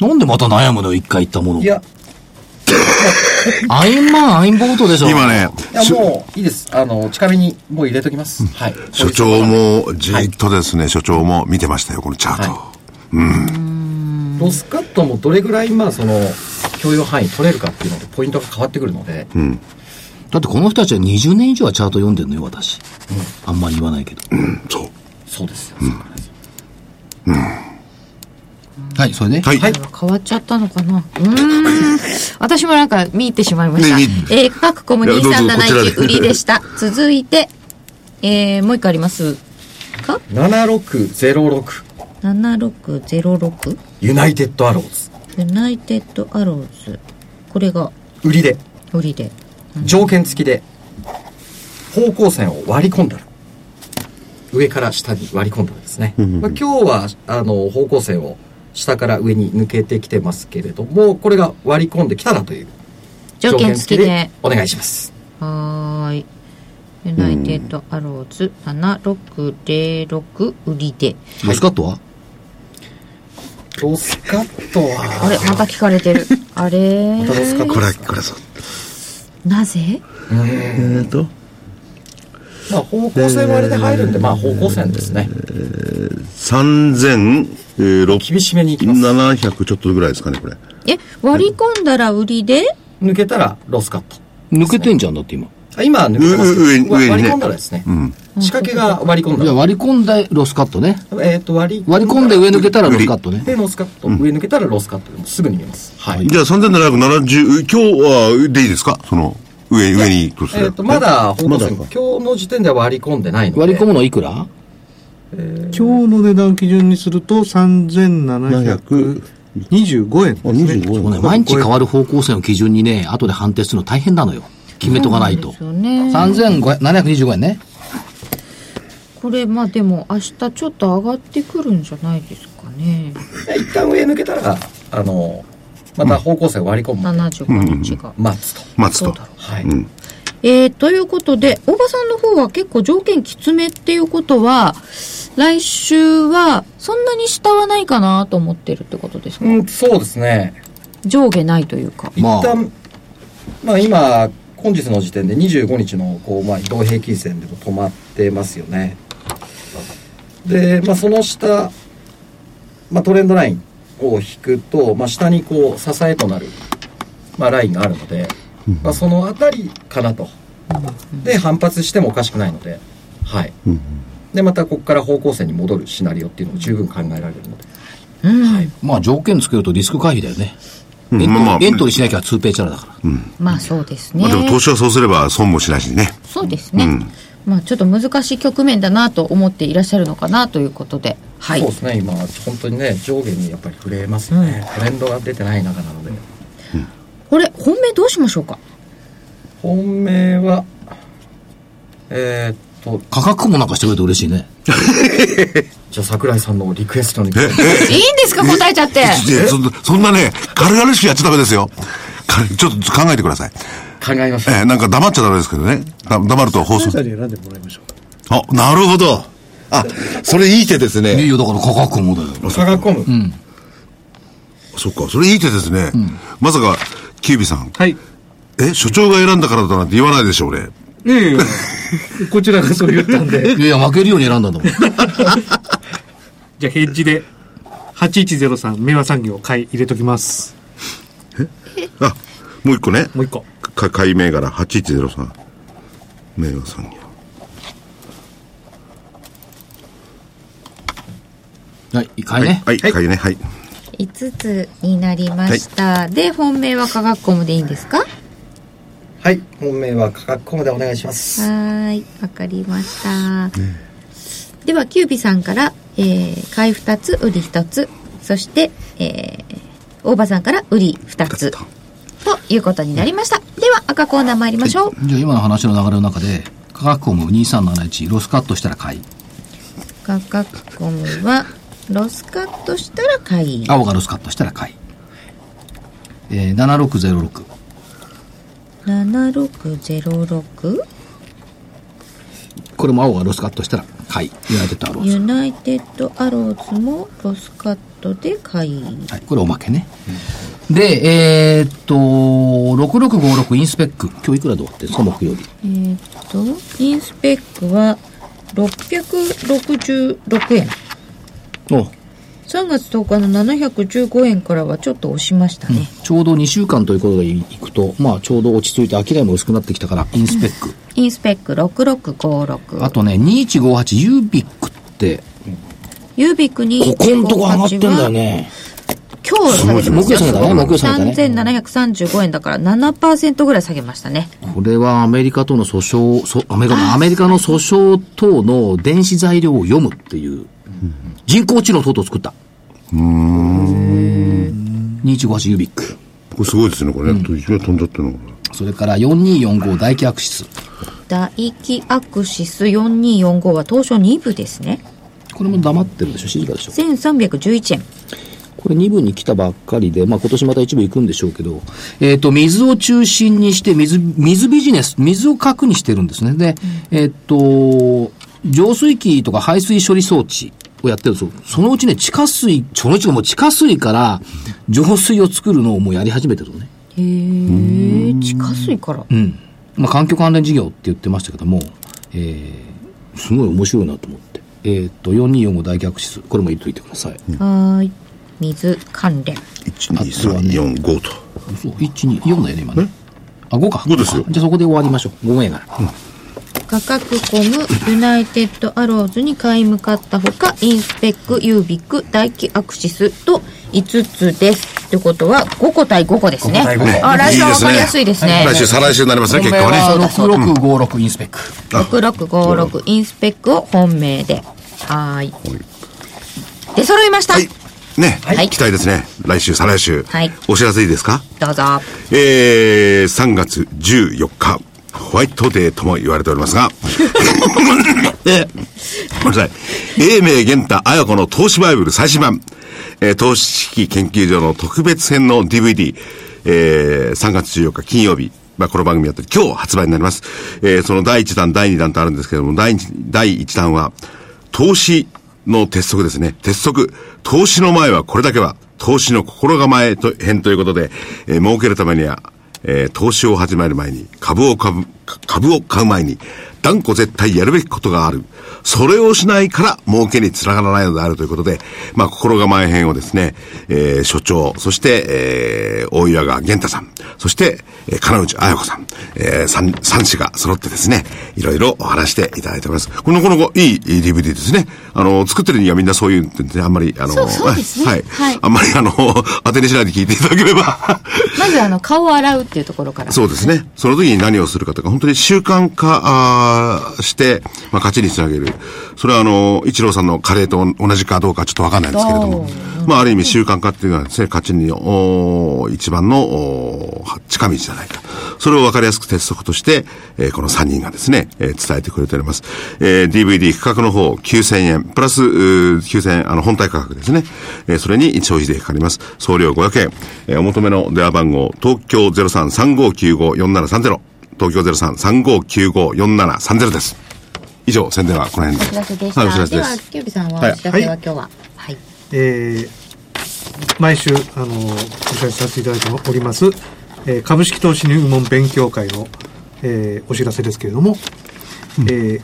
ななんでまた悩むの？一回言ったものい。やアインマン、アインボートでしょ。今ね、いやもういいです。あの近めにもう入れときます、はい。所長も、じーっとですね、所長も見てましたよ、このチャート。はロスカットもどれぐらいまあその許容範囲取れるかっていうのでポイントが変わってくるので、だってこの人たちは20年以上はチャート読んでるのよ、私。あんまり言わないけど。そう。そうですよ、はい、それではい。はい変わっちゃったのかな？うーん。私もなんか見入ってしまいました。ねえー、価格コムいやどうぞこちらで2371売りでした。続いて、えー、もう一個ありますか？7606 ?7606 ユナイテッドアローズユナイテッドアローズ。これが売りで売りで。条件付きで方向線を割り込んだら上から下に割り込んだらですね、まあ、今日はあの方向線を下から上に抜けてきてますけれどもこれが割り込んできたらという条件付きで。お願いしますはーい。ユナイテッドアローズ7606売りで。ロスカットは？ロスカットは、あれ、また聞かれてる。あれまたロスカットこれ、これそう。なぜ？えっと、まあ方向性もあれで入るんで、まあ方向線ですね。3600厳しめに行きます。ちょっとぐらいですかね、これ。え、割り込んだら売りで？抜けたらロスカット。抜けてんじゃんだって今。あ今は抜けてます上上上にね割り込んだらですね。仕掛けが割り込んだじゃあら。割り込んでロスカットね。えっと割り割り込んで上抜けたらロスカットね。で、ロスカット。上抜けたらロスカットすぐ逃げます。はい。じゃあ3770、今日はでいいですか？その、上、上に行くとするえっと、まだ方向線、ま今日の時点では割り込んでないので。割り込むのいくら？今日の値段基準にすると3725円あ、ですね。25もうね、円。毎日変わる方向線を基準にね、後で判定するの大変なのよ。決めとかないと。そうね。3725円ね。これ、まあでも明日ちょっと上がってくるんじゃないですかね。で 一旦上抜けたら、あの、また方向線割り込むので、75日が。待つと。待つとそうだ。ろう。はい。んえー、ということで、大場さんの方は結構条件きつめっていうことは、来週はそんなに下はないかなと思ってるってことですか、うん、そうですね。上下ないというか。一まあ旦、まあ今、本日の時点で25日の、こう、まあ移動平均線でも止まってますよね。で、まあその下、まあトレンドラインを引くと、まあ下にこう、支えとなる、まあラインがあるので、まあそのあたりかなと。で、反発してもおかしくないので、はい。で、またここから方向線に戻るシナリオっていうのも十分考えられるので。はい。まあ条件つけるとリスク回避だよね。エントリうんまあまあーエントリーしなきゃ2ペーチャラだから。まあそうですね。まあでも投資はそうすれば損もしないしね。そうですね。まあちょっと難しい局面だなと思っていらっしゃるのかなということで。はいそう。ですね、今、本当にね、上下にやっぱり触れますよね、トレンドが出てない中なので、これ、本命どうしましょうか？本命は、えー、っと、価格もなんかしてくれて嬉しいね。じゃあ、桜井さんのリクエストに、いいんですか？答えちゃって。でそんなそんなね、軽々しくやっちゃダメですよ。かちょっと考えてください。考えました。えーなんか黙っちゃダメですけどね。だ黙ると放送。選んでもらいましょう。あ、なるほど。あ、それいい手ですいいね。よ、だから価格もだよ。差が込む、そっか、それいい手ですね。まさか、キュービさん。はい。え、所長が選んだからだなんて言わないでしょ、俺。いやいや こちらがそう言ったんで。いやいや、負けるように選んだんだもん。じゃあヘッジで、8103、明和産業買い入れときます。あ、もう一個ね。もう一個。か、買い銘柄8103。名和産業。はい、買いね。はい、買いね、はい。5つになりました。で、本命は科学コムでいいんですか？ははい、本命は価格コムでお願いします。ーい、わかりました。では、キュービさんから、えー、買い2つ、売り1つ、そして、えー、大場さんから売り2つ、ということになりました。では、赤コーナー参りましょう。じゃあ今の話の流れの中で、価格コム2371、ロスカットしたら買い。価格コムは、ロスカットしたら買い。青がロスカットしたら買い。えー、7606。7606これも青がロスカットしたら買い。ユナイテッドアローズ。ユナイテッドアローズもロスカットで買い。はい、これおまけね。で、えーっと、6656インスペック。今日いくらで終わってるんですか、木曜日。えーっと、インスペックは666円。お3月10日の715円からはちょっと押しましたね。ちょうど2週間ということでいくと、まあちょうど落ち着いて、商いも薄くなってきたから、インスペック。インスペック6656。あとね、2158ユービックって、ユービックにここんとこ上がってんだよね。今日下げてますよ。木曜下げたね木曜下げたね3735円だから7%ぐらい下げましたね。これはアメリカとの訴訟、そアメリカアメリカの訴訟等の電子材料を読むっていう、人工知能等々作った。2158ユービック。これすごいですね、これ。一番飛んじゃってるの。それから4245大気アクシス。大気アクシス4245は当初2部ですね。これも黙ってるでしょ、静かでしょ？1311円。これ2部に来たばっかりで、まあ今年また一部行くんでしょうけど、えっ、と、水を中心にして水、水ビジネス、水を核にしてるんですね。で、えっ、と、浄水器とか排水処理装置をやってるんですよ。そのうちね、地下水、そのうちがもう地下水から浄水を作るのをもうやり始めてるのね。へえ、地下水から？うん。まあ、環境関連事業って言ってましたけども、えー、すごい面白いなと思って。えーっと、4245大逆指数。これも入れといてください。はーい。水関連。1、2、3、4、5と。そう、1、2、4だよね、今ね。あ、5か。五ですよじゃあそこで終わりましょう。5銘柄。価格コム、ユナイテッドアローズに買い向かったほか、インスペック、ユービック、大気アクシスと5つです。ってことは、5個対5個ですね。5個対5個あ、来週は分かりやすいですね。来週、再来週になりますね、結果はね。6656インスペック。6656インスペックを本命で。はーい。出揃いました。はい。ね、はい期待ですね。来週、再来週。はいお知らせいいですか？どうぞ。えー、3月14日、ホワイトデーとも言われておりますが、えーごめんなさい。英明玄太綾子の投資バイブル最新版、えー投資式研究所の特別編の DVD、えー、3月14日金曜日、まあ、この番組やってる今日発売になります。えー、その第1弾、第2弾とあるんですけども、第一第1弾は、投資の鉄則ですね。鉄則。投資の前はこれだけは、投資の心構えと編ということで、えー儲けるためには、えー投資を始める前に、株を買う、株を買う前に、断固絶対やるべきことがある。それをしないから儲けにつながらないのであるということで、まあ、心構え編をですね、えー所長、そして、えー大岩川玄太さん、そして、えー金内彩子さん、えー三、三氏が揃ってですね、いろいろお話していただいております。この、この、いい DVD ですね。あの、作ってるにはみんなそういうんで、あんまり、あの、そうそうですねはい。はいあんまり、あの、当てにしないで聞いていただければ。まず、あの、顔を洗うっていうところから。そうですね。その時に何をするかとか、本当に習慣化あーして、まあ、勝ちにつなげる。それはあの、一郎さんのカレーと同じかどうかちょっとわかんないんですけれども、まあ、ある意味習慣化っていうのはですね、勝ちに、おー一番の、おー近道じゃないか。それを分かりやすく鉄則として、えーこの3人がですね、えー伝えてくれております。えー DVD 価格の方9000円、プラス、うー9000円、あの、本体価格ですね。えーそれに消費税かかります。送料500円。えーお求めの電話番号、東京03-3595-4730。東京03-3595-4730です。以上、宣伝はこの辺で。お知らせでした。はい、お知らせででは、す。キュービさんは、はいお知らせは今日は。はい。えー毎週、あの、お知らせさせていただいております、えー株式投資入門勉強会の、えーお知らせですけれども、えー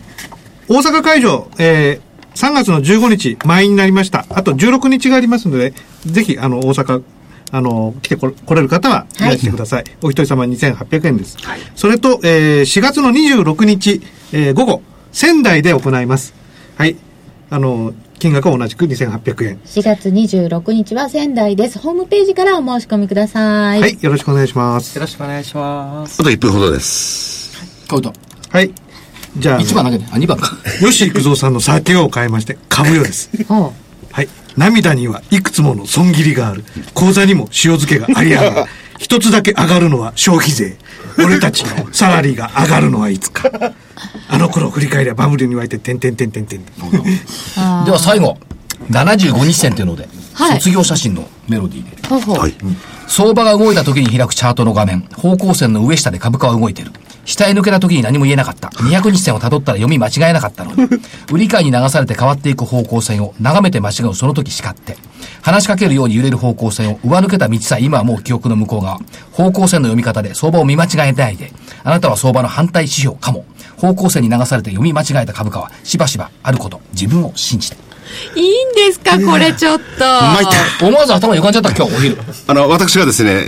大阪会場、えー3月の15日、満員になりました。あと16日がありますので、ぜひ、あの、大阪、あの、来てこ来れる方は、いらしてください。お一人様2800円です。それと、えー4月の26日、えー午後、仙台で行います。はい。あの、金額は同じく2800円。4月26日は仙台です。ホームページからお申し込みください。はい、よろしくお願いします。よろしくお願いしますあと1分ほどです。こういうと。はい。じゃあ、1番だけね。あ、2番か。吉幾三さんの酒を変えまして、株よです。ほはい。涙にはいくつもの損切りがある。口座にも塩漬けがありやがる。一つだけ上がるのは消費税。俺たちのサラリーが上がるのはいつか。あの頃振り返りゃバブルに湧いて、てんてんてんてんてん。では最後、75日線っていうので、はい卒業写真のメロディーで。う。ほうほう。はい。相場が動いた時に開くチャートの画面、方向線の上下で株価は動いてる。下へ抜けた時に何も言えなかった。200日線を辿ったら読み間違えなかったのに。売り買いに流されて変わっていく方向線を眺めて間違うその時叱って。話しかけるように揺れる方向線を上抜けた道さえ今はもう記憶の向こう側。方向線の読み方で相場を見間違えないで。あなたは相場の反対指標かも。方向線に流されて読み間違えた株価はしばしばあること。自分を信じて。いいんですかこれちょっと。思わず頭に浮かんじゃった今日お昼。あの、私がですね、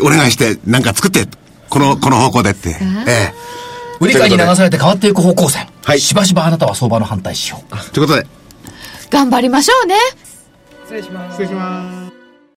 お願いして、なんか作って、この、この方向でって。ええ。売り買いに流されて変わっていく方向線。はいしばしばあなたは相場の反対指標。ということで、頑張りましょうね。失礼します失礼します。